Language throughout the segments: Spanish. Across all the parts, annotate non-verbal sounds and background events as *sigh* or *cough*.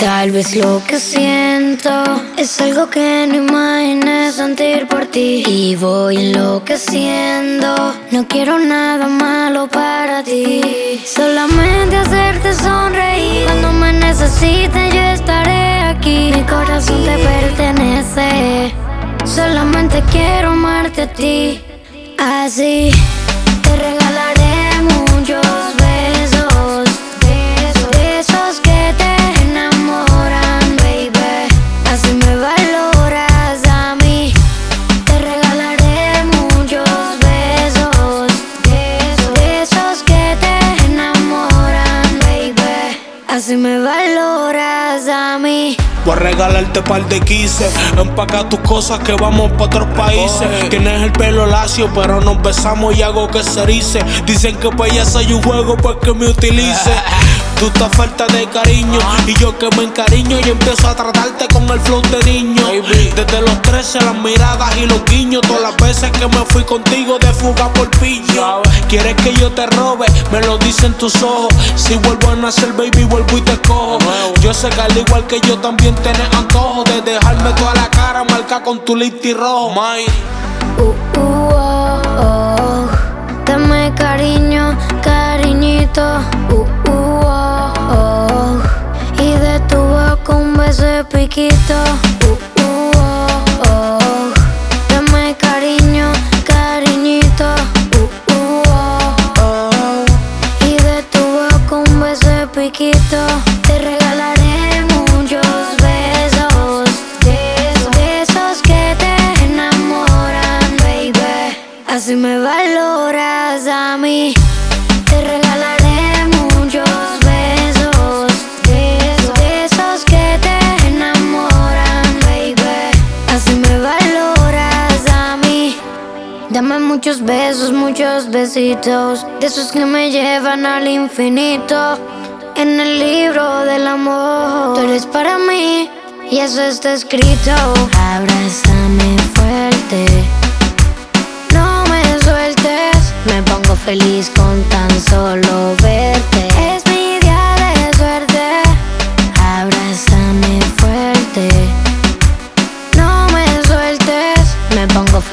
Tal vez lo que siento es algo que no imaginé sentir por ti. Y voy enloqueciendo. No quiero nada malo para ti. Solamente hacerte sonreír. Cuando me necesites, yo estaré aquí. Mi corazón te pertenece. Solamente quiero amarte a ti. Así te regalaré me valoras a mí. Voy a regalarte par de quises. Empaca tus cosas que vamos pa' otros países. Tienes el pelo lacio, pero nos besamos y hago que se erice. Dicen que ya soy un juego, pues que me utilice. *laughs* Tú estás falta de cariño y yo que me encariño y empiezo a tratarte con el flow de niño. Desde los 13 las miradas y los guiños, todas las veces que me fui contigo de fuga por piño. Quieres que yo te robe, me lo dicen tus ojos. Si vuelvo a nacer, baby, vuelvo y te cojo. Yo sé que al igual que yo también tienes antojo de dejarme toda la cara marca con tu listi rojo. Mine. Uh, uh, oh, oh. De piquito. Uh, uh, oh, oh. Dame cariño, cariñito. Uh, oh, oh. Y de tu boca un beso de piquito. Te regalaré muchos besos. Besos que te enamoran, baby. Así me valoras a mí. Muchos besos, muchos besitos. De esos que me llevan al infinito. En el libro del amor. Tú eres para mí y eso está escrito. Abrázame fuerte. No me sueltes. Me pongo feliz con tan solo verte.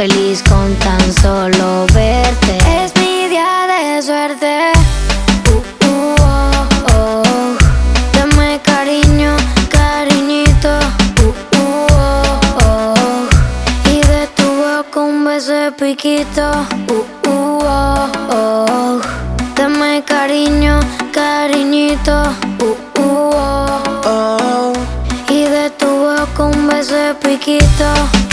Feliz con tan solo verte. Es mi día de suerte. Uh, uh, oh, oh. Dame cariño, cariñito. Uh, uh, oh, oh. Y de tu boca un beso piquito. Uh, uh, oh, oh. Dame cariño, cariñito. Uh, uh, oh, oh. Y de tu boca un beso de piquito.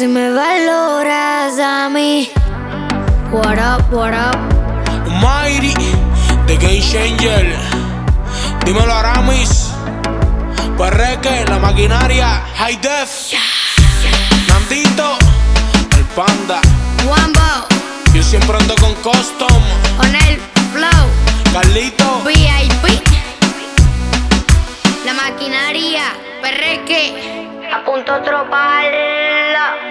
Así me valoras a mí. What up, what up? Mighty, The Game Changer. Dímelo Aramis. Perreque, la maquinaria, High Def. Nandito, el panda. Wambo, Yo siempre ando con custom. con el flow. Carlito, VIP. La maquinaria, perreque. A punto tropal.